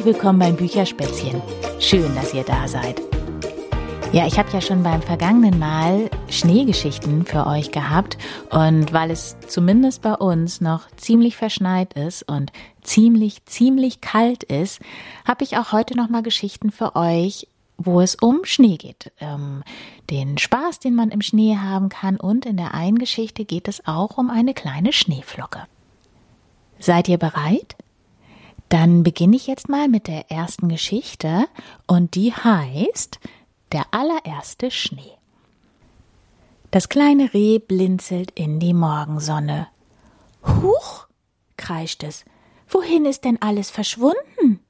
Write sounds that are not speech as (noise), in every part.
Herzlich willkommen beim Bücherspätzchen. Schön, dass ihr da seid. Ja, ich habe ja schon beim vergangenen Mal Schneegeschichten für euch gehabt und weil es zumindest bei uns noch ziemlich verschneit ist und ziemlich, ziemlich kalt ist, habe ich auch heute noch mal Geschichten für euch, wo es um Schnee geht. Ähm, den Spaß, den man im Schnee haben kann und in der einen Geschichte geht es auch um eine kleine Schneeflocke. Seid ihr bereit? Dann beginne ich jetzt mal mit der ersten Geschichte und die heißt Der allererste Schnee. Das kleine Reh blinzelt in die Morgensonne. Huch, kreischt es, wohin ist denn alles verschwunden?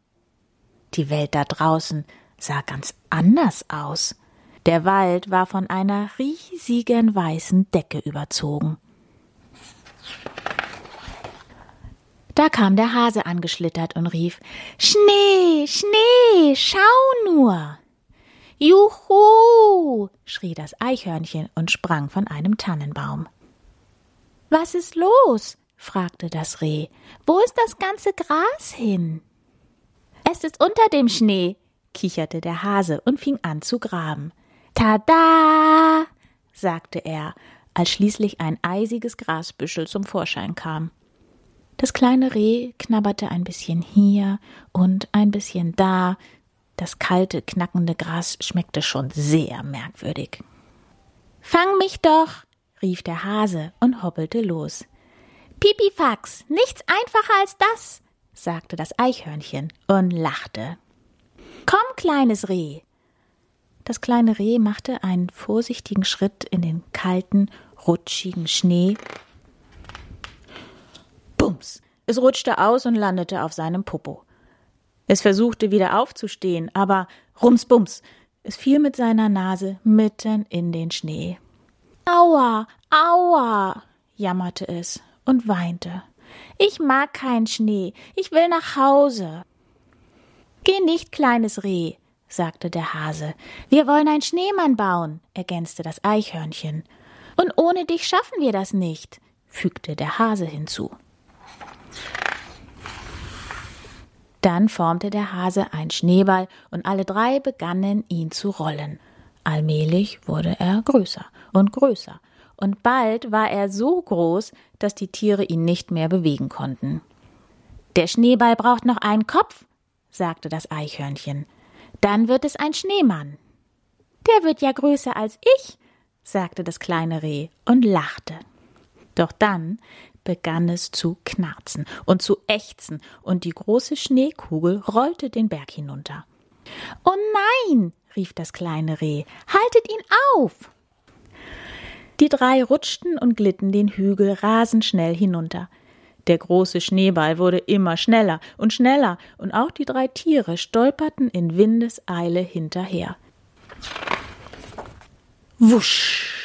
Die Welt da draußen sah ganz anders aus. Der Wald war von einer riesigen weißen Decke überzogen. Da kam der Hase angeschlittert und rief Schnee, Schnee, schau nur. Juhu, schrie das Eichhörnchen und sprang von einem Tannenbaum. Was ist los? fragte das Reh. Wo ist das ganze Gras hin? Es ist unter dem Schnee, kicherte der Hase und fing an zu graben. Tada! sagte er, als schließlich ein eisiges Grasbüschel zum Vorschein kam. Das kleine Reh knabberte ein bisschen hier und ein bisschen da. Das kalte, knackende Gras schmeckte schon sehr merkwürdig. Fang mich doch, rief der Hase und hoppelte los. Pipifax, nichts einfacher als das, sagte das Eichhörnchen und lachte. Komm, kleines Reh. Das kleine Reh machte einen vorsichtigen Schritt in den kalten, rutschigen Schnee! Es rutschte aus und landete auf seinem Popo. Es versuchte wieder aufzustehen, aber rumsbums! Es fiel mit seiner Nase mitten in den Schnee. Aua, aua, jammerte es und weinte. Ich mag keinen Schnee, ich will nach Hause. Geh nicht, kleines Reh, sagte der Hase. Wir wollen einen Schneemann bauen, ergänzte das Eichhörnchen. Und ohne dich schaffen wir das nicht, fügte der Hase hinzu. Dann formte der Hase einen Schneeball und alle drei begannen ihn zu rollen. Allmählich wurde er größer und größer, und bald war er so groß, dass die Tiere ihn nicht mehr bewegen konnten. Der Schneeball braucht noch einen Kopf, sagte das Eichhörnchen. Dann wird es ein Schneemann. Der wird ja größer als ich, sagte das kleine Reh und lachte. Doch dann begann es zu knarzen und zu ächzen, und die große Schneekugel rollte den Berg hinunter. Oh nein, rief das kleine Reh, haltet ihn auf. Die drei rutschten und glitten den Hügel rasend schnell hinunter. Der große Schneeball wurde immer schneller und schneller, und auch die drei Tiere stolperten in Windeseile hinterher. Wusch!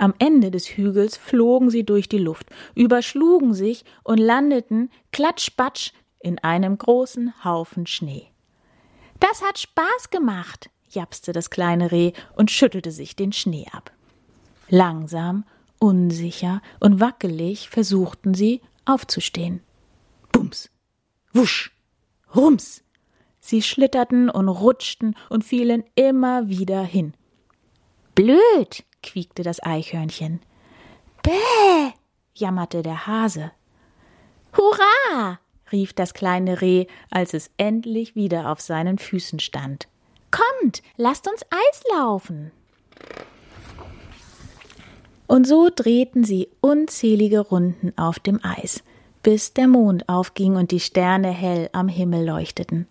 Am Ende des Hügels flogen sie durch die Luft, überschlugen sich und landeten klatschbatsch in einem großen Haufen Schnee. Das hat Spaß gemacht, japste das kleine Reh und schüttelte sich den Schnee ab. Langsam, unsicher und wackelig versuchten sie aufzustehen. Bums, wusch, rums. Sie schlitterten und rutschten und fielen immer wieder hin. Blöd, quiekte das Eichhörnchen. Bäh, jammerte der Hase. Hurra! rief das kleine Reh, als es endlich wieder auf seinen Füßen stand. Kommt, lasst uns Eis laufen. Und so drehten sie unzählige Runden auf dem Eis, bis der Mond aufging und die Sterne hell am Himmel leuchteten.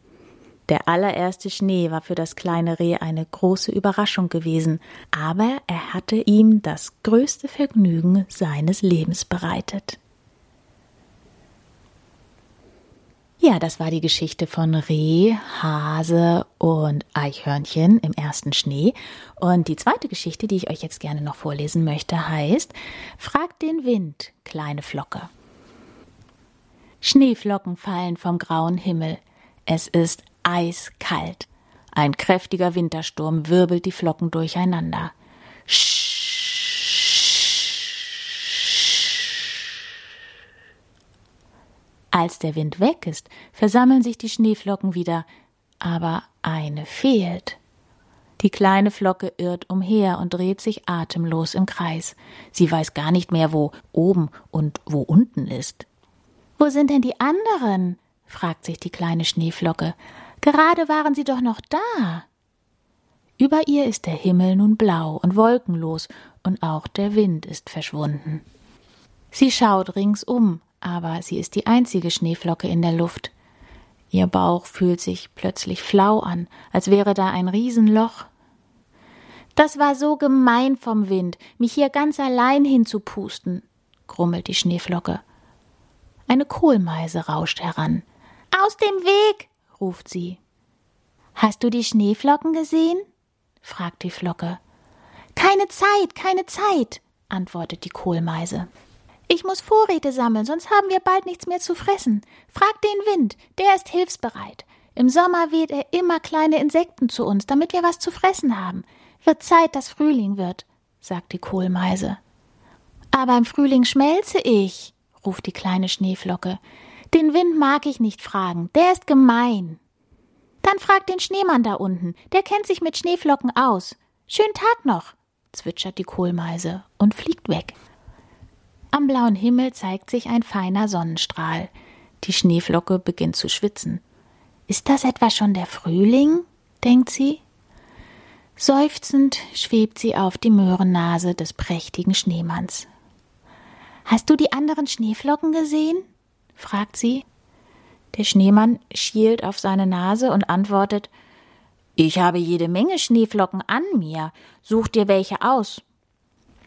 Der allererste Schnee war für das kleine Reh eine große Überraschung gewesen, aber er hatte ihm das größte Vergnügen seines Lebens bereitet. Ja, das war die Geschichte von Reh, Hase und Eichhörnchen im ersten Schnee. Und die zweite Geschichte, die ich euch jetzt gerne noch vorlesen möchte, heißt Frag den Wind, kleine Flocke. Schneeflocken fallen vom grauen Himmel. Es ist eiskalt. Ein kräftiger Wintersturm wirbelt die Flocken durcheinander. Als der Wind weg ist, versammeln sich die Schneeflocken wieder, aber eine fehlt. Die kleine Flocke irrt umher und dreht sich atemlos im Kreis. Sie weiß gar nicht mehr, wo oben und wo unten ist. Wo sind denn die anderen? fragt sich die kleine Schneeflocke. Gerade waren sie doch noch da. Über ihr ist der Himmel nun blau und wolkenlos, und auch der Wind ist verschwunden. Sie schaut ringsum, aber sie ist die einzige Schneeflocke in der Luft. Ihr Bauch fühlt sich plötzlich flau an, als wäre da ein Riesenloch. Das war so gemein vom Wind, mich hier ganz allein hinzupusten, grummelt die Schneeflocke. Eine Kohlmeise rauscht heran. Aus dem Weg, ruft sie. Hast du die Schneeflocken gesehen? fragt die Flocke. Keine Zeit, keine Zeit, antwortet die Kohlmeise. Ich muss Vorräte sammeln, sonst haben wir bald nichts mehr zu fressen. Frag den Wind, der ist hilfsbereit. Im Sommer weht er immer kleine Insekten zu uns, damit wir was zu fressen haben. Wird Zeit, dass Frühling wird, sagt die Kohlmeise. Aber im Frühling schmelze ich, ruft die kleine Schneeflocke. Den Wind mag ich nicht fragen, der ist gemein. Dann frag den Schneemann da unten, der kennt sich mit Schneeflocken aus. Schönen Tag noch, zwitschert die Kohlmeise und fliegt weg. Am blauen Himmel zeigt sich ein feiner Sonnenstrahl. Die Schneeflocke beginnt zu schwitzen. Ist das etwa schon der Frühling? denkt sie. Seufzend schwebt sie auf die Möhrennase des prächtigen Schneemanns. Hast du die anderen Schneeflocken gesehen? Fragt sie. Der Schneemann schielt auf seine Nase und antwortet Ich habe jede Menge Schneeflocken an mir. Such dir welche aus.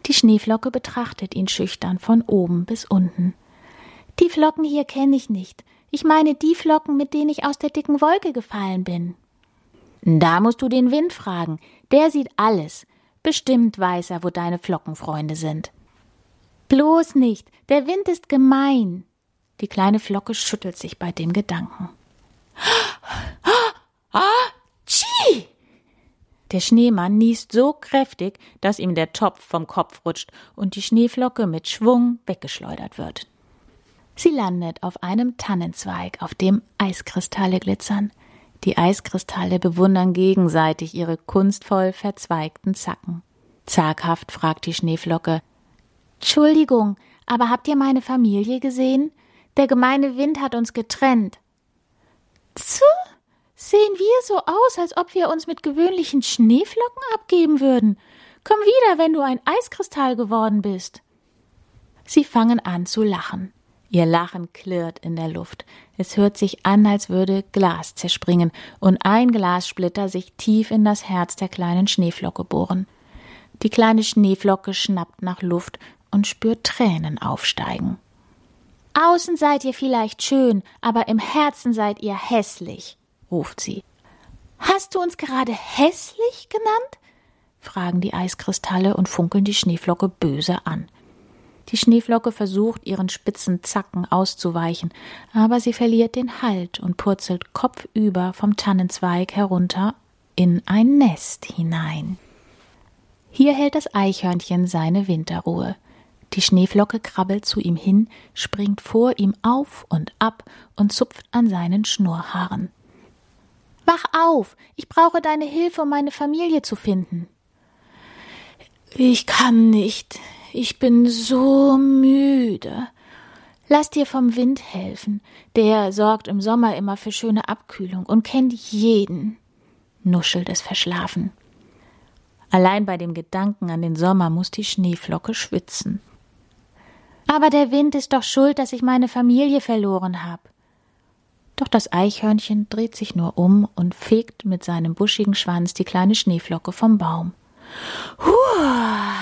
Die Schneeflocke betrachtet ihn schüchtern von oben bis unten. Die Flocken hier kenne ich nicht. Ich meine die Flocken, mit denen ich aus der dicken Wolke gefallen bin. Da musst du den Wind fragen. Der sieht alles. Bestimmt weiß er, wo deine Flockenfreunde sind. Bloß nicht. Der Wind ist gemein. Die kleine Flocke schüttelt sich bei dem Gedanken. (gasps) Ah, tschi! Der Schneemann niest so kräftig, dass ihm der Topf vom Kopf rutscht und die Schneeflocke mit Schwung weggeschleudert wird. Sie landet auf einem Tannenzweig, auf dem Eiskristalle glitzern. Die Eiskristalle bewundern gegenseitig ihre kunstvoll verzweigten Zacken. Zaghaft fragt die Schneeflocke Entschuldigung, aber habt ihr meine Familie gesehen? Der gemeine Wind hat uns getrennt. Zuh, Sehen wir so aus, als ob wir uns mit gewöhnlichen Schneeflocken abgeben würden? Komm wieder, wenn du ein Eiskristall geworden bist. Sie fangen an zu lachen. Ihr Lachen klirrt in der Luft. Es hört sich an, als würde Glas zerspringen und ein Glassplitter sich tief in das Herz der kleinen Schneeflocke bohren. Die kleine Schneeflocke schnappt nach Luft und spürt Tränen aufsteigen. Außen seid ihr vielleicht schön, aber im Herzen seid ihr hässlich ruft sie. Hast du uns gerade hässlich genannt? fragen die Eiskristalle und funkeln die Schneeflocke böse an. Die Schneeflocke versucht, ihren spitzen Zacken auszuweichen, aber sie verliert den Halt und purzelt kopfüber vom Tannenzweig herunter in ein Nest hinein. Hier hält das Eichhörnchen seine Winterruhe. Die Schneeflocke krabbelt zu ihm hin, springt vor ihm auf und ab und zupft an seinen Schnurrhaaren. Wach auf, ich brauche deine Hilfe, um meine Familie zu finden. Ich kann nicht, ich bin so müde. Lass dir vom Wind helfen, der sorgt im Sommer immer für schöne Abkühlung und kennt jeden, nuschelt es verschlafen. Allein bei dem Gedanken an den Sommer muss die Schneeflocke schwitzen. Aber der Wind ist doch schuld, dass ich meine Familie verloren habe. Doch das Eichhörnchen dreht sich nur um und fegt mit seinem buschigen Schwanz die kleine Schneeflocke vom Baum. Huah!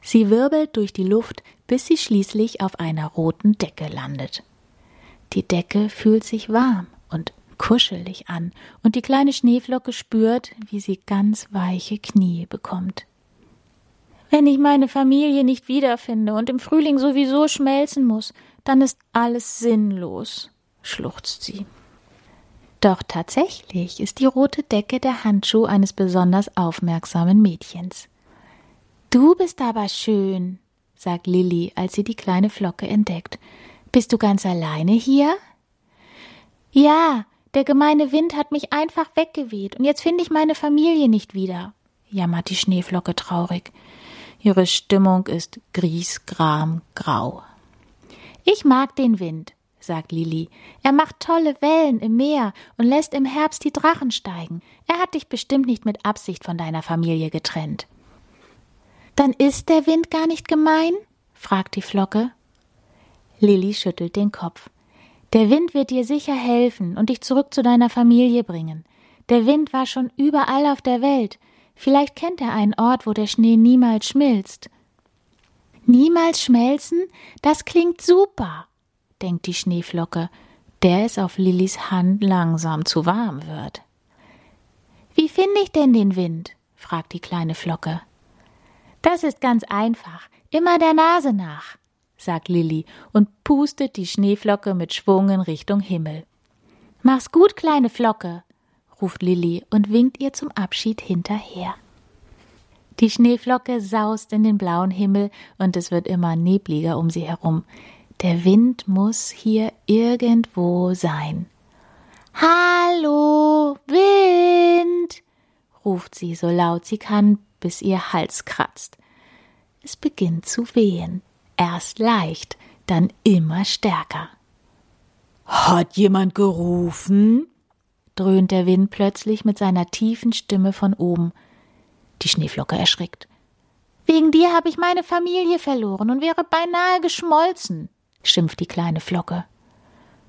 Sie wirbelt durch die Luft, bis sie schließlich auf einer roten Decke landet. Die Decke fühlt sich warm und kuschelig an, und die kleine Schneeflocke spürt, wie sie ganz weiche Knie bekommt. Wenn ich meine Familie nicht wiederfinde und im Frühling sowieso schmelzen muss, dann ist alles sinnlos, schluchzt sie. Doch tatsächlich ist die rote Decke der Handschuh eines besonders aufmerksamen Mädchens. Du bist aber schön, sagt Lilli, als sie die kleine Flocke entdeckt. Bist du ganz alleine hier? Ja, der gemeine Wind hat mich einfach weggeweht und jetzt finde ich meine Familie nicht wieder, jammert die Schneeflocke traurig. Ihre Stimmung ist griesgram grau. Ich mag den Wind, sagt Lili. Er macht tolle Wellen im Meer und lässt im Herbst die Drachen steigen. Er hat dich bestimmt nicht mit Absicht von deiner Familie getrennt. Dann ist der Wind gar nicht gemein? fragt die Flocke. Lilli schüttelt den Kopf. Der Wind wird dir sicher helfen und dich zurück zu deiner Familie bringen. Der Wind war schon überall auf der Welt. Vielleicht kennt er einen Ort, wo der Schnee niemals schmilzt. Niemals schmelzen? Das klingt super, denkt die Schneeflocke, der es auf Lillis Hand langsam zu warm wird. Wie finde ich denn den Wind? fragt die kleine Flocke. Das ist ganz einfach, immer der Nase nach, sagt Lilli und pustet die Schneeflocke mit Schwung in Richtung Himmel. Mach's gut, kleine Flocke, ruft Lilli und winkt ihr zum Abschied hinterher. Die Schneeflocke saust in den blauen Himmel und es wird immer nebliger um sie herum. Der Wind muss hier irgendwo sein. Hallo, Wind, ruft sie so laut sie kann, bis ihr Hals kratzt. Es beginnt zu wehen, erst leicht, dann immer stärker. Hat jemand gerufen? Dröhnt der Wind plötzlich mit seiner tiefen Stimme von oben. Die Schneeflocke erschrickt. Wegen dir habe ich meine Familie verloren und wäre beinahe geschmolzen schimpft die kleine Flocke.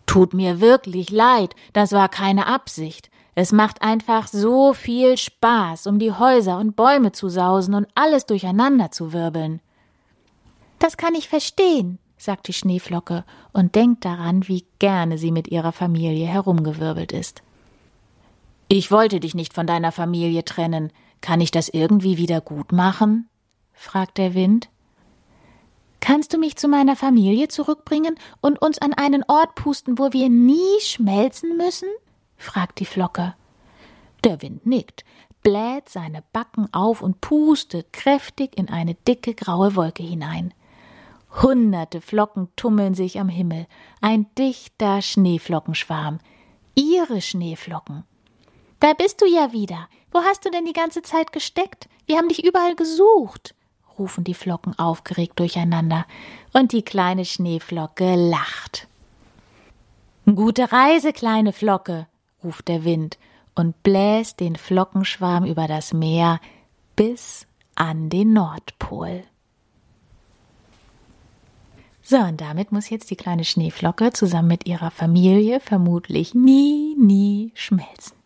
Tut mir wirklich leid, das war keine Absicht. Es macht einfach so viel Spaß, um die Häuser und Bäume zu sausen und alles durcheinander zu wirbeln. Das kann ich verstehen, sagt die Schneeflocke und denkt daran, wie gerne sie mit ihrer Familie herumgewirbelt ist. Ich wollte dich nicht von deiner Familie trennen. Kann ich das irgendwie wieder gut machen? fragt der Wind. Kannst du mich zu meiner Familie zurückbringen und uns an einen Ort pusten, wo wir nie schmelzen müssen? fragt die Flocke. Der Wind nickt, bläht seine Backen auf und pustet kräftig in eine dicke graue Wolke hinein. Hunderte Flocken tummeln sich am Himmel, ein dichter Schneeflockenschwarm. Ihre Schneeflocken. Da bist du ja wieder. Wo hast du denn die ganze Zeit gesteckt? Wir haben dich überall gesucht rufen die Flocken aufgeregt durcheinander, und die kleine Schneeflocke lacht. Gute Reise, kleine Flocke, ruft der Wind und bläst den Flockenschwarm über das Meer bis an den Nordpol. So, und damit muss jetzt die kleine Schneeflocke zusammen mit ihrer Familie vermutlich nie, nie schmelzen.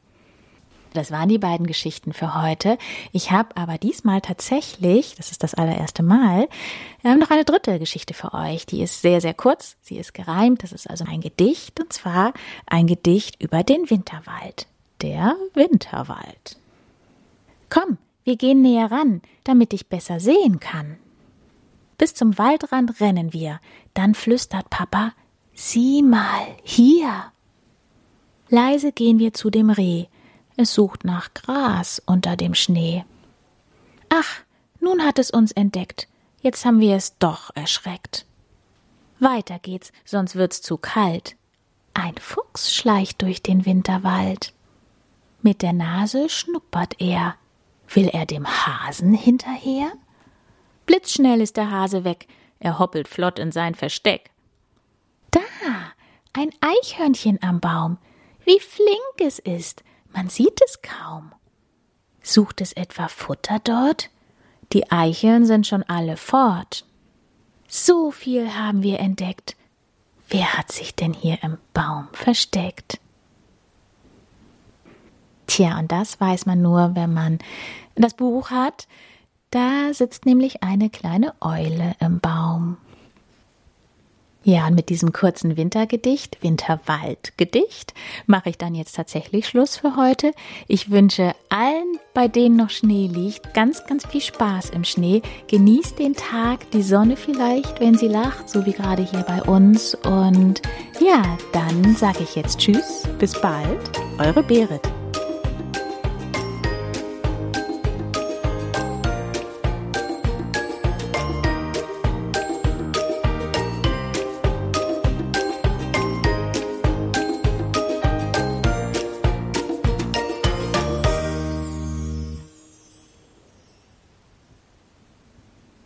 Das waren die beiden Geschichten für heute. Ich habe aber diesmal tatsächlich, das ist das allererste Mal, äh, noch eine dritte Geschichte für euch. Die ist sehr, sehr kurz. Sie ist gereimt. Das ist also ein Gedicht und zwar ein Gedicht über den Winterwald. Der Winterwald. Komm, wir gehen näher ran, damit ich besser sehen kann. Bis zum Waldrand rennen wir. Dann flüstert Papa, sieh mal, hier. Leise gehen wir zu dem Reh es sucht nach Gras unter dem Schnee. Ach, nun hat es uns entdeckt. Jetzt haben wir es doch erschreckt. Weiter geht's, sonst wird's zu kalt. Ein Fuchs schleicht durch den Winterwald. Mit der Nase schnuppert er. Will er dem Hasen hinterher? Blitzschnell ist der Hase weg. Er hoppelt flott in sein Versteck. Da, ein Eichhörnchen am Baum. Wie flink es ist. Man sieht es kaum. Sucht es etwa Futter dort? Die Eicheln sind schon alle fort. So viel haben wir entdeckt. Wer hat sich denn hier im Baum versteckt? Tja, und das weiß man nur, wenn man das Buch hat. Da sitzt nämlich eine kleine Eule im Baum. Ja, und mit diesem kurzen Wintergedicht, Winterwaldgedicht, mache ich dann jetzt tatsächlich Schluss für heute. Ich wünsche allen, bei denen noch Schnee liegt, ganz, ganz viel Spaß im Schnee. Genießt den Tag, die Sonne vielleicht, wenn sie lacht, so wie gerade hier bei uns. Und ja, dann sage ich jetzt Tschüss, bis bald, eure Berit.